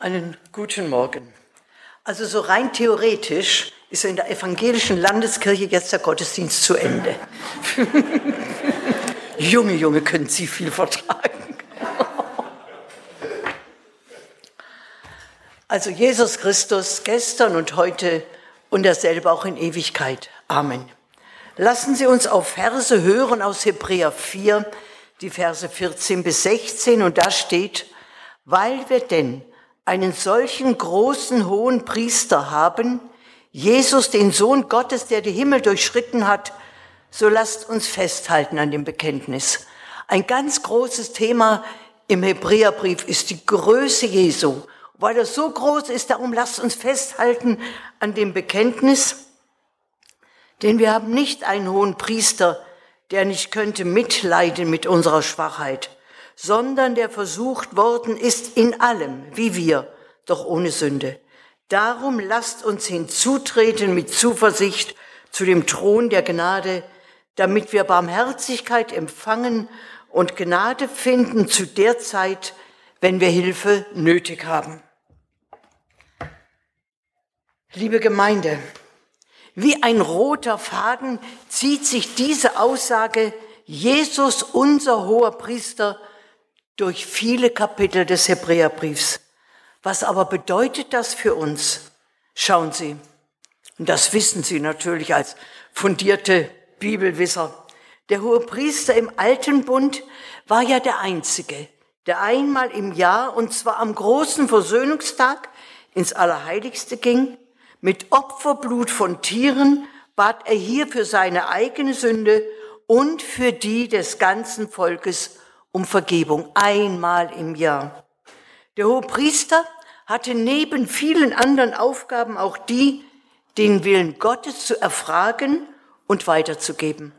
Einen guten Morgen. Also so rein theoretisch ist in der evangelischen Landeskirche jetzt der Gottesdienst zu Ende. Junge, Junge, können Sie viel vertragen. also Jesus Christus gestern und heute und derselbe auch in Ewigkeit. Amen. Lassen Sie uns auf Verse hören aus Hebräer 4, die Verse 14 bis 16 und da steht, weil wir denn einen solchen großen hohen Priester haben, Jesus, den Sohn Gottes, der die Himmel durchschritten hat, so lasst uns festhalten an dem Bekenntnis. Ein ganz großes Thema im Hebräerbrief ist die Größe Jesu. Weil er so groß ist, darum lasst uns festhalten an dem Bekenntnis. Denn wir haben nicht einen hohen Priester, der nicht könnte mitleiden mit unserer Schwachheit, sondern der versucht worden ist in allem, wie wir, doch ohne Sünde. Darum lasst uns hinzutreten mit Zuversicht zu dem Thron der Gnade, damit wir Barmherzigkeit empfangen und Gnade finden zu der Zeit, wenn wir Hilfe nötig haben. Liebe Gemeinde, wie ein roter Faden zieht sich diese Aussage Jesus, unser hoher Priester, durch viele Kapitel des Hebräerbriefs. Was aber bedeutet das für uns? Schauen Sie, und das wissen Sie natürlich als fundierte Bibelwisser. Der hohe Priester im alten Bund war ja der einzige, der einmal im Jahr, und zwar am großen Versöhnungstag, ins Allerheiligste ging. Mit Opferblut von Tieren bat er hier für seine eigene Sünde und für die des ganzen Volkes um Vergebung einmal im Jahr. Der hohe Priester hatte neben vielen anderen Aufgaben auch die, den Willen Gottes zu erfragen und weiterzugeben.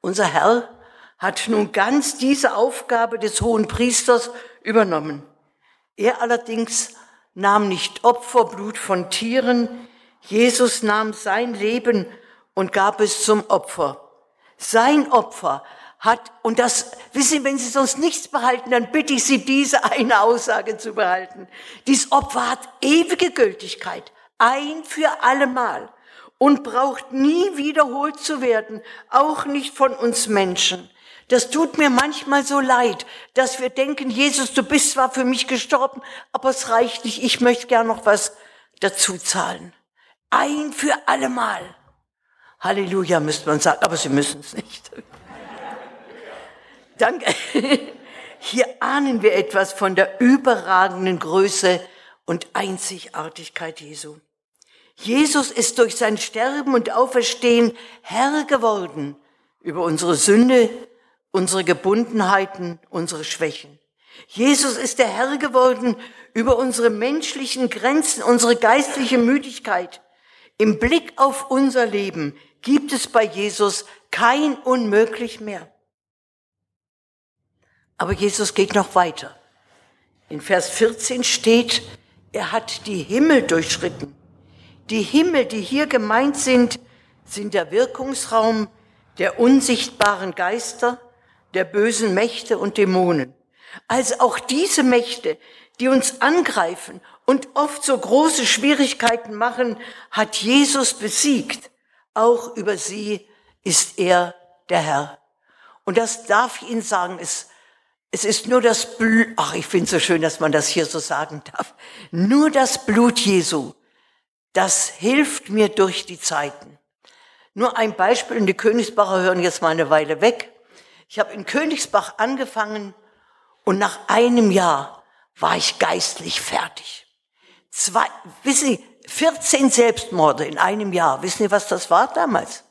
Unser Herr hat nun ganz diese Aufgabe des hohen Priesters übernommen. Er allerdings nahm nicht Opferblut von Tieren, Jesus nahm sein Leben und gab es zum Opfer. Sein Opfer hat, und das, wissen Sie, wenn Sie sonst nichts behalten, dann bitte ich Sie, diese eine Aussage zu behalten. Dies Opfer hat ewige Gültigkeit, ein für allemal und braucht nie wiederholt zu werden, auch nicht von uns Menschen. Das tut mir manchmal so leid, dass wir denken, Jesus, du bist zwar für mich gestorben, aber es reicht nicht, ich möchte gern noch was dazu zahlen. Ein für allemal. Halleluja müsste man sagen, aber Sie müssen es nicht. Danke. Hier ahnen wir etwas von der überragenden Größe und Einzigartigkeit Jesu. Jesus ist durch sein Sterben und Auferstehen Herr geworden über unsere Sünde, unsere Gebundenheiten, unsere Schwächen. Jesus ist der Herr geworden über unsere menschlichen Grenzen, unsere geistliche Müdigkeit. Im Blick auf unser Leben gibt es bei Jesus kein Unmöglich mehr. Aber Jesus geht noch weiter. In Vers 14 steht, er hat die Himmel durchschritten. Die Himmel, die hier gemeint sind, sind der Wirkungsraum der unsichtbaren Geister, der bösen Mächte und Dämonen. Also auch diese Mächte, die uns angreifen und oft so große Schwierigkeiten machen, hat Jesus besiegt. Auch über sie ist er der Herr. Und das darf ich Ihnen sagen, es es ist nur das Blut, ach, ich finde es so schön, dass man das hier so sagen darf. Nur das Blut Jesu, das hilft mir durch die Zeiten. Nur ein Beispiel, und die Königsbacher hören jetzt mal eine Weile weg. Ich habe in Königsbach angefangen und nach einem Jahr war ich geistlich fertig. Zwei, wissen Sie, 14 Selbstmorde in einem Jahr. Wissen Sie, was das war damals?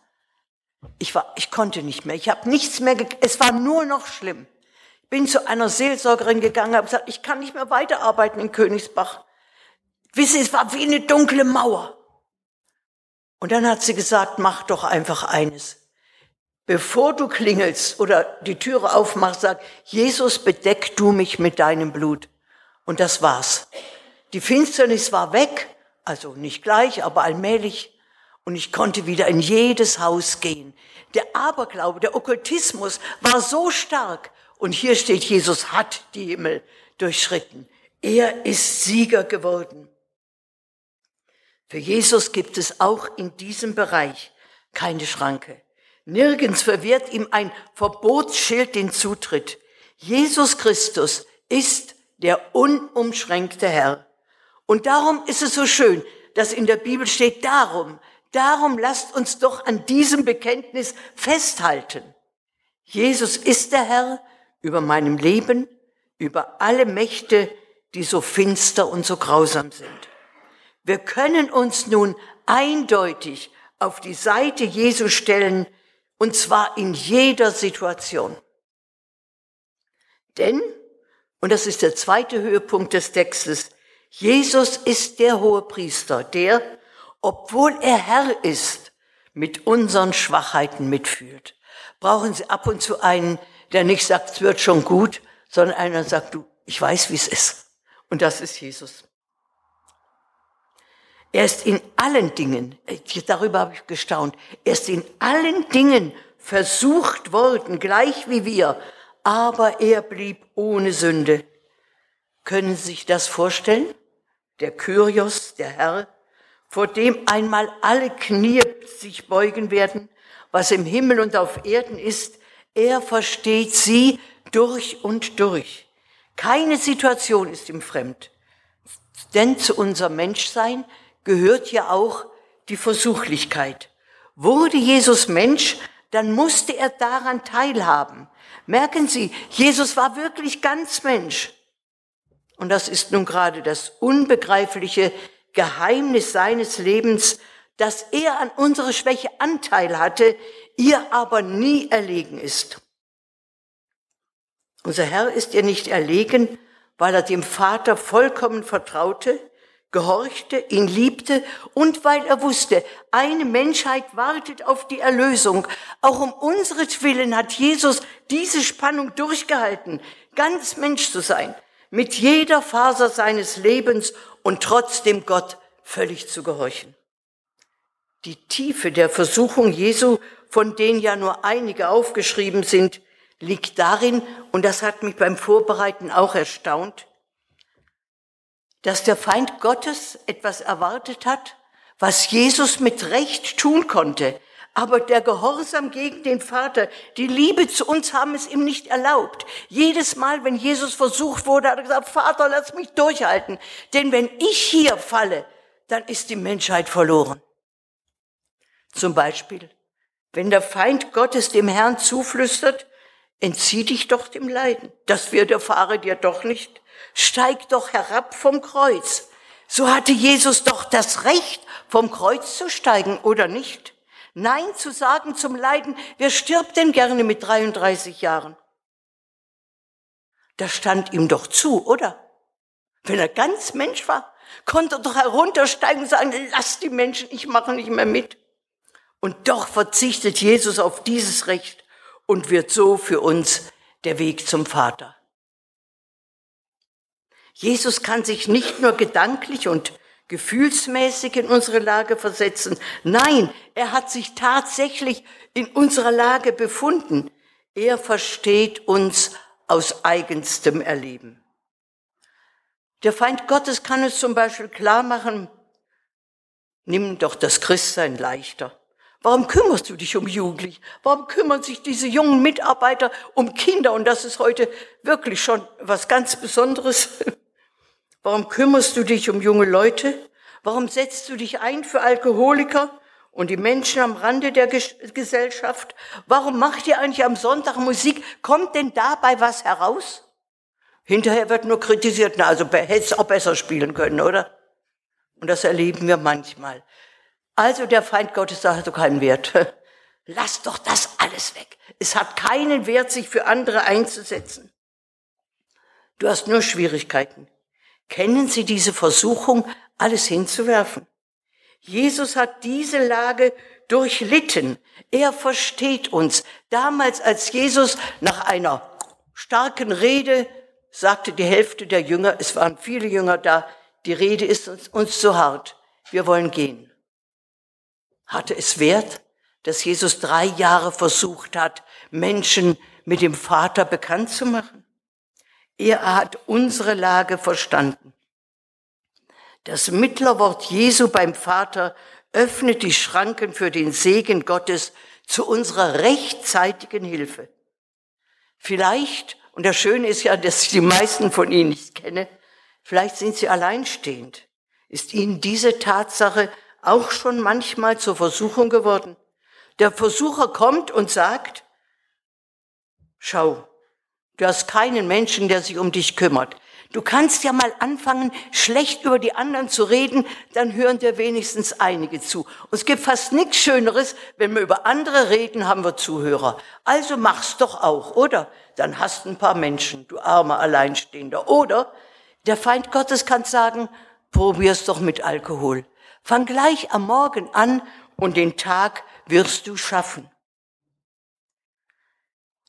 Ich war, ich konnte nicht mehr. Ich habe nichts mehr. Es war nur noch schlimm bin zu einer Seelsorgerin gegangen, habe gesagt, ich kann nicht mehr weiterarbeiten in Königsbach. Wissen, es war wie eine dunkle Mauer. Und dann hat sie gesagt, mach doch einfach eines. Bevor du klingelst oder die Türe aufmachst, sag, Jesus, bedeck du mich mit deinem Blut. Und das war's. Die Finsternis war weg, also nicht gleich, aber allmählich. Und ich konnte wieder in jedes Haus gehen. Der Aberglaube, der Okkultismus war so stark, und hier steht, Jesus hat die Himmel durchschritten. Er ist Sieger geworden. Für Jesus gibt es auch in diesem Bereich keine Schranke. Nirgends verwehrt ihm ein Verbotsschild den Zutritt. Jesus Christus ist der unumschränkte Herr. Und darum ist es so schön, dass in der Bibel steht, darum, darum lasst uns doch an diesem Bekenntnis festhalten. Jesus ist der Herr über meinem Leben, über alle Mächte, die so finster und so grausam sind. Wir können uns nun eindeutig auf die Seite Jesu stellen, und zwar in jeder Situation. Denn, und das ist der zweite Höhepunkt des Textes, Jesus ist der hohe Priester, der, obwohl er Herr ist, mit unseren Schwachheiten mitfühlt. Brauchen Sie ab und zu einen, der nicht sagt, es wird schon gut, sondern einer sagt, du, ich weiß, wie es ist. Und das ist Jesus. Er ist in allen Dingen, darüber habe ich gestaunt, er ist in allen Dingen versucht worden, gleich wie wir, aber er blieb ohne Sünde. Können Sie sich das vorstellen? Der Kyrios, der Herr, vor dem einmal alle Knie sich beugen werden, was im Himmel und auf Erden ist, er versteht sie durch und durch. Keine Situation ist ihm fremd. Denn zu unserem Menschsein gehört ja auch die Versuchlichkeit. Wurde Jesus Mensch, dann musste er daran teilhaben. Merken Sie, Jesus war wirklich ganz Mensch. Und das ist nun gerade das unbegreifliche Geheimnis seines Lebens, dass er an unserer Schwäche Anteil hatte, ihr aber nie erlegen ist. Unser Herr ist ihr nicht erlegen, weil er dem Vater vollkommen vertraute, gehorchte, ihn liebte und weil er wusste, eine Menschheit wartet auf die Erlösung. Auch um unseretwillen hat Jesus diese Spannung durchgehalten, ganz Mensch zu sein, mit jeder Faser seines Lebens und trotzdem Gott völlig zu gehorchen. Die Tiefe der Versuchung Jesu, von denen ja nur einige aufgeschrieben sind, liegt darin, und das hat mich beim Vorbereiten auch erstaunt, dass der Feind Gottes etwas erwartet hat, was Jesus mit Recht tun konnte. Aber der Gehorsam gegen den Vater, die Liebe zu uns haben es ihm nicht erlaubt. Jedes Mal, wenn Jesus versucht wurde, hat er gesagt, Vater, lass mich durchhalten. Denn wenn ich hier falle, dann ist die Menschheit verloren. Zum Beispiel, wenn der Feind Gottes dem Herrn zuflüstert, entzieh dich doch dem Leiden. Das widerfahre dir doch nicht steig doch herab vom Kreuz. So hatte Jesus doch das Recht, vom Kreuz zu steigen, oder nicht? Nein zu sagen zum Leiden, wer stirbt denn gerne mit 33 Jahren? Das stand ihm doch zu, oder? Wenn er ganz Mensch war, konnte er doch heruntersteigen und sagen, lass die Menschen, ich mache nicht mehr mit. Und doch verzichtet Jesus auf dieses Recht und wird so für uns der Weg zum Vater. Jesus kann sich nicht nur gedanklich und gefühlsmäßig in unsere Lage versetzen. Nein, er hat sich tatsächlich in unserer Lage befunden. Er versteht uns aus eigenstem Erleben. Der Feind Gottes kann es zum Beispiel klar machen, nimm doch das Christsein leichter. Warum kümmerst du dich um Jugendliche? Warum kümmern sich diese jungen Mitarbeiter um Kinder? Und das ist heute wirklich schon was ganz Besonderes. Warum kümmerst du dich um junge Leute? Warum setzt du dich ein für Alkoholiker und die Menschen am Rande der Gesellschaft? Warum macht ihr eigentlich am Sonntag Musik? Kommt denn dabei was heraus? Hinterher wird nur kritisiert, na, also hätte es auch besser spielen können, oder? Und das erleben wir manchmal. Also der Feind Gottes sagt, hat doch keinen Wert. Lass doch das alles weg. Es hat keinen Wert, sich für andere einzusetzen. Du hast nur Schwierigkeiten. Kennen Sie diese Versuchung, alles hinzuwerfen? Jesus hat diese Lage durchlitten. Er versteht uns. Damals, als Jesus nach einer starken Rede sagte die Hälfte der Jünger, es waren viele Jünger da, die Rede ist uns, uns zu hart, wir wollen gehen. Hatte es Wert, dass Jesus drei Jahre versucht hat, Menschen mit dem Vater bekannt zu machen? Er hat unsere Lage verstanden. Das Mittlerwort Jesu beim Vater öffnet die Schranken für den Segen Gottes zu unserer rechtzeitigen Hilfe. Vielleicht, und das Schöne ist ja, dass ich die meisten von Ihnen nicht kenne, vielleicht sind Sie alleinstehend. Ist Ihnen diese Tatsache auch schon manchmal zur Versuchung geworden? Der Versucher kommt und sagt, schau, du hast keinen Menschen, der sich um dich kümmert. Du kannst ja mal anfangen, schlecht über die anderen zu reden, dann hören dir wenigstens einige zu. Und es gibt fast nichts Schöneres, wenn wir über andere reden, haben wir Zuhörer. Also mach's doch auch, oder? Dann hast ein paar Menschen, du armer Alleinstehender. Oder der Feind Gottes kann sagen, probier's doch mit Alkohol. Fang gleich am Morgen an und den Tag wirst du schaffen.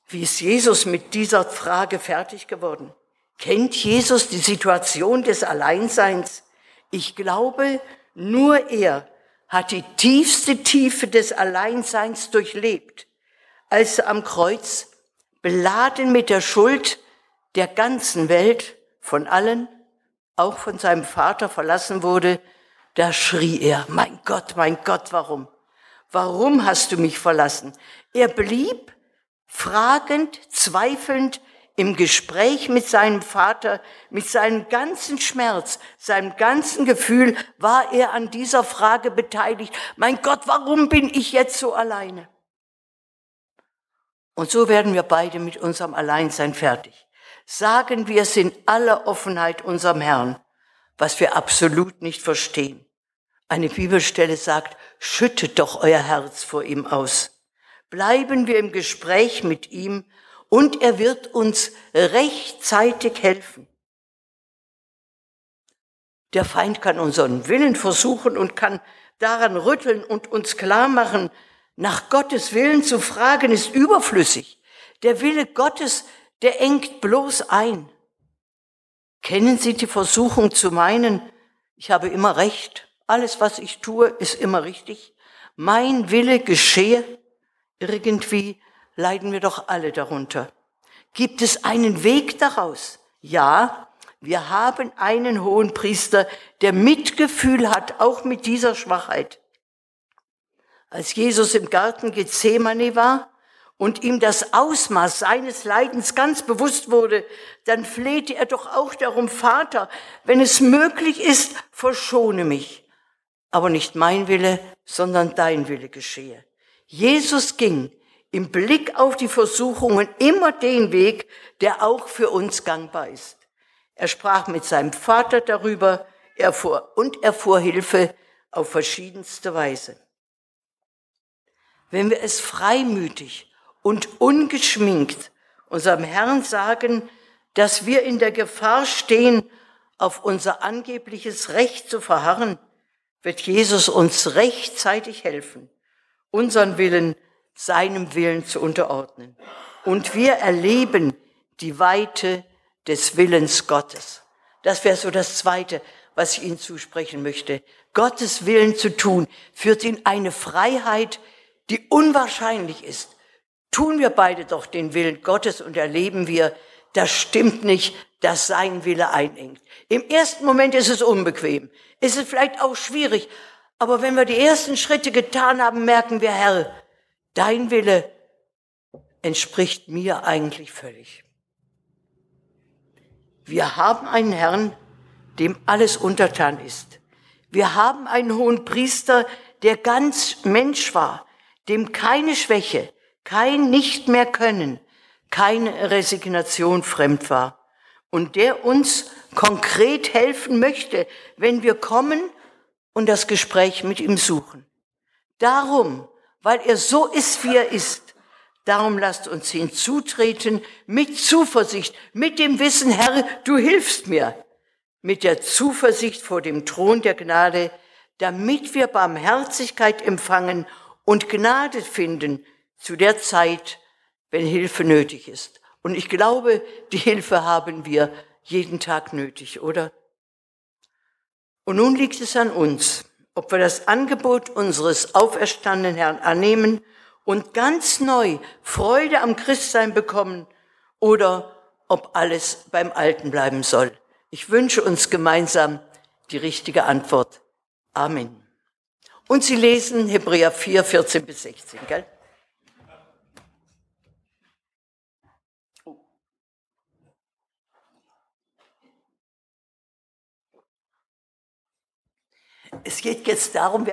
Wie ist Jesus mit dieser Frage fertig geworden? Kennt Jesus die Situation des Alleinseins? Ich glaube, nur er hat die tiefste Tiefe des Alleinseins durchlebt, als er am Kreuz, beladen mit der Schuld der ganzen Welt, von allen, auch von seinem Vater verlassen wurde, da schrie er, mein Gott, mein Gott, warum? Warum hast du mich verlassen? Er blieb fragend, zweifelnd im Gespräch mit seinem Vater, mit seinem ganzen Schmerz, seinem ganzen Gefühl war er an dieser Frage beteiligt. Mein Gott, warum bin ich jetzt so alleine? Und so werden wir beide mit unserem Alleinsein fertig. Sagen wir es in aller Offenheit unserem Herrn, was wir absolut nicht verstehen. Eine Bibelstelle sagt, schüttet doch euer Herz vor ihm aus. Bleiben wir im Gespräch mit ihm und er wird uns rechtzeitig helfen. Der Feind kann unseren Willen versuchen und kann daran rütteln und uns klar machen, nach Gottes Willen zu fragen ist überflüssig. Der Wille Gottes, der engt bloß ein. Kennen Sie die Versuchung zu meinen, ich habe immer recht, alles was ich tue ist immer richtig, mein Wille geschehe? Irgendwie leiden wir doch alle darunter. Gibt es einen Weg daraus? Ja, wir haben einen hohen Priester, der Mitgefühl hat, auch mit dieser Schwachheit. Als Jesus im Garten Gethsemane war und ihm das Ausmaß seines Leidens ganz bewusst wurde, dann flehte er doch auch darum, Vater, wenn es möglich ist, verschone mich. Aber nicht mein Wille, sondern dein Wille geschehe. Jesus ging im Blick auf die Versuchungen immer den Weg, der auch für uns gangbar ist. Er sprach mit seinem Vater darüber erfuhr, und erfuhr Hilfe auf verschiedenste Weise. Wenn wir es freimütig und ungeschminkt unserem Herrn sagen, dass wir in der Gefahr stehen, auf unser angebliches Recht zu verharren, wird Jesus uns rechtzeitig helfen, unseren Willen seinem Willen zu unterordnen. Und wir erleben die Weite des Willens Gottes. Das wäre so das Zweite, was ich Ihnen zusprechen möchte. Gottes Willen zu tun, führt in eine Freiheit, die unwahrscheinlich ist. Tun wir beide doch den Willen Gottes und erleben wir, das stimmt nicht, dass sein Wille einengt. Im ersten Moment ist es unbequem, ist es vielleicht auch schwierig, aber wenn wir die ersten Schritte getan haben, merken wir, Herr, Dein Wille entspricht mir eigentlich völlig. Wir haben einen Herrn, dem alles untertan ist. Wir haben einen hohen Priester, der ganz Mensch war, dem keine Schwäche, kein Nicht mehr können, keine Resignation fremd war und der uns konkret helfen möchte, wenn wir kommen und das Gespräch mit ihm suchen. Darum weil er so ist, wie er ist. Darum lasst uns hinzutreten mit Zuversicht, mit dem Wissen, Herr, du hilfst mir, mit der Zuversicht vor dem Thron der Gnade, damit wir Barmherzigkeit empfangen und Gnade finden zu der Zeit, wenn Hilfe nötig ist. Und ich glaube, die Hilfe haben wir jeden Tag nötig, oder? Und nun liegt es an uns, ob wir das Angebot unseres auferstandenen Herrn annehmen und ganz neu Freude am Christsein bekommen oder ob alles beim Alten bleiben soll. Ich wünsche uns gemeinsam die richtige Antwort. Amen. Und Sie lesen Hebräer 4, 14 bis 16, gell? Es geht jetzt darum,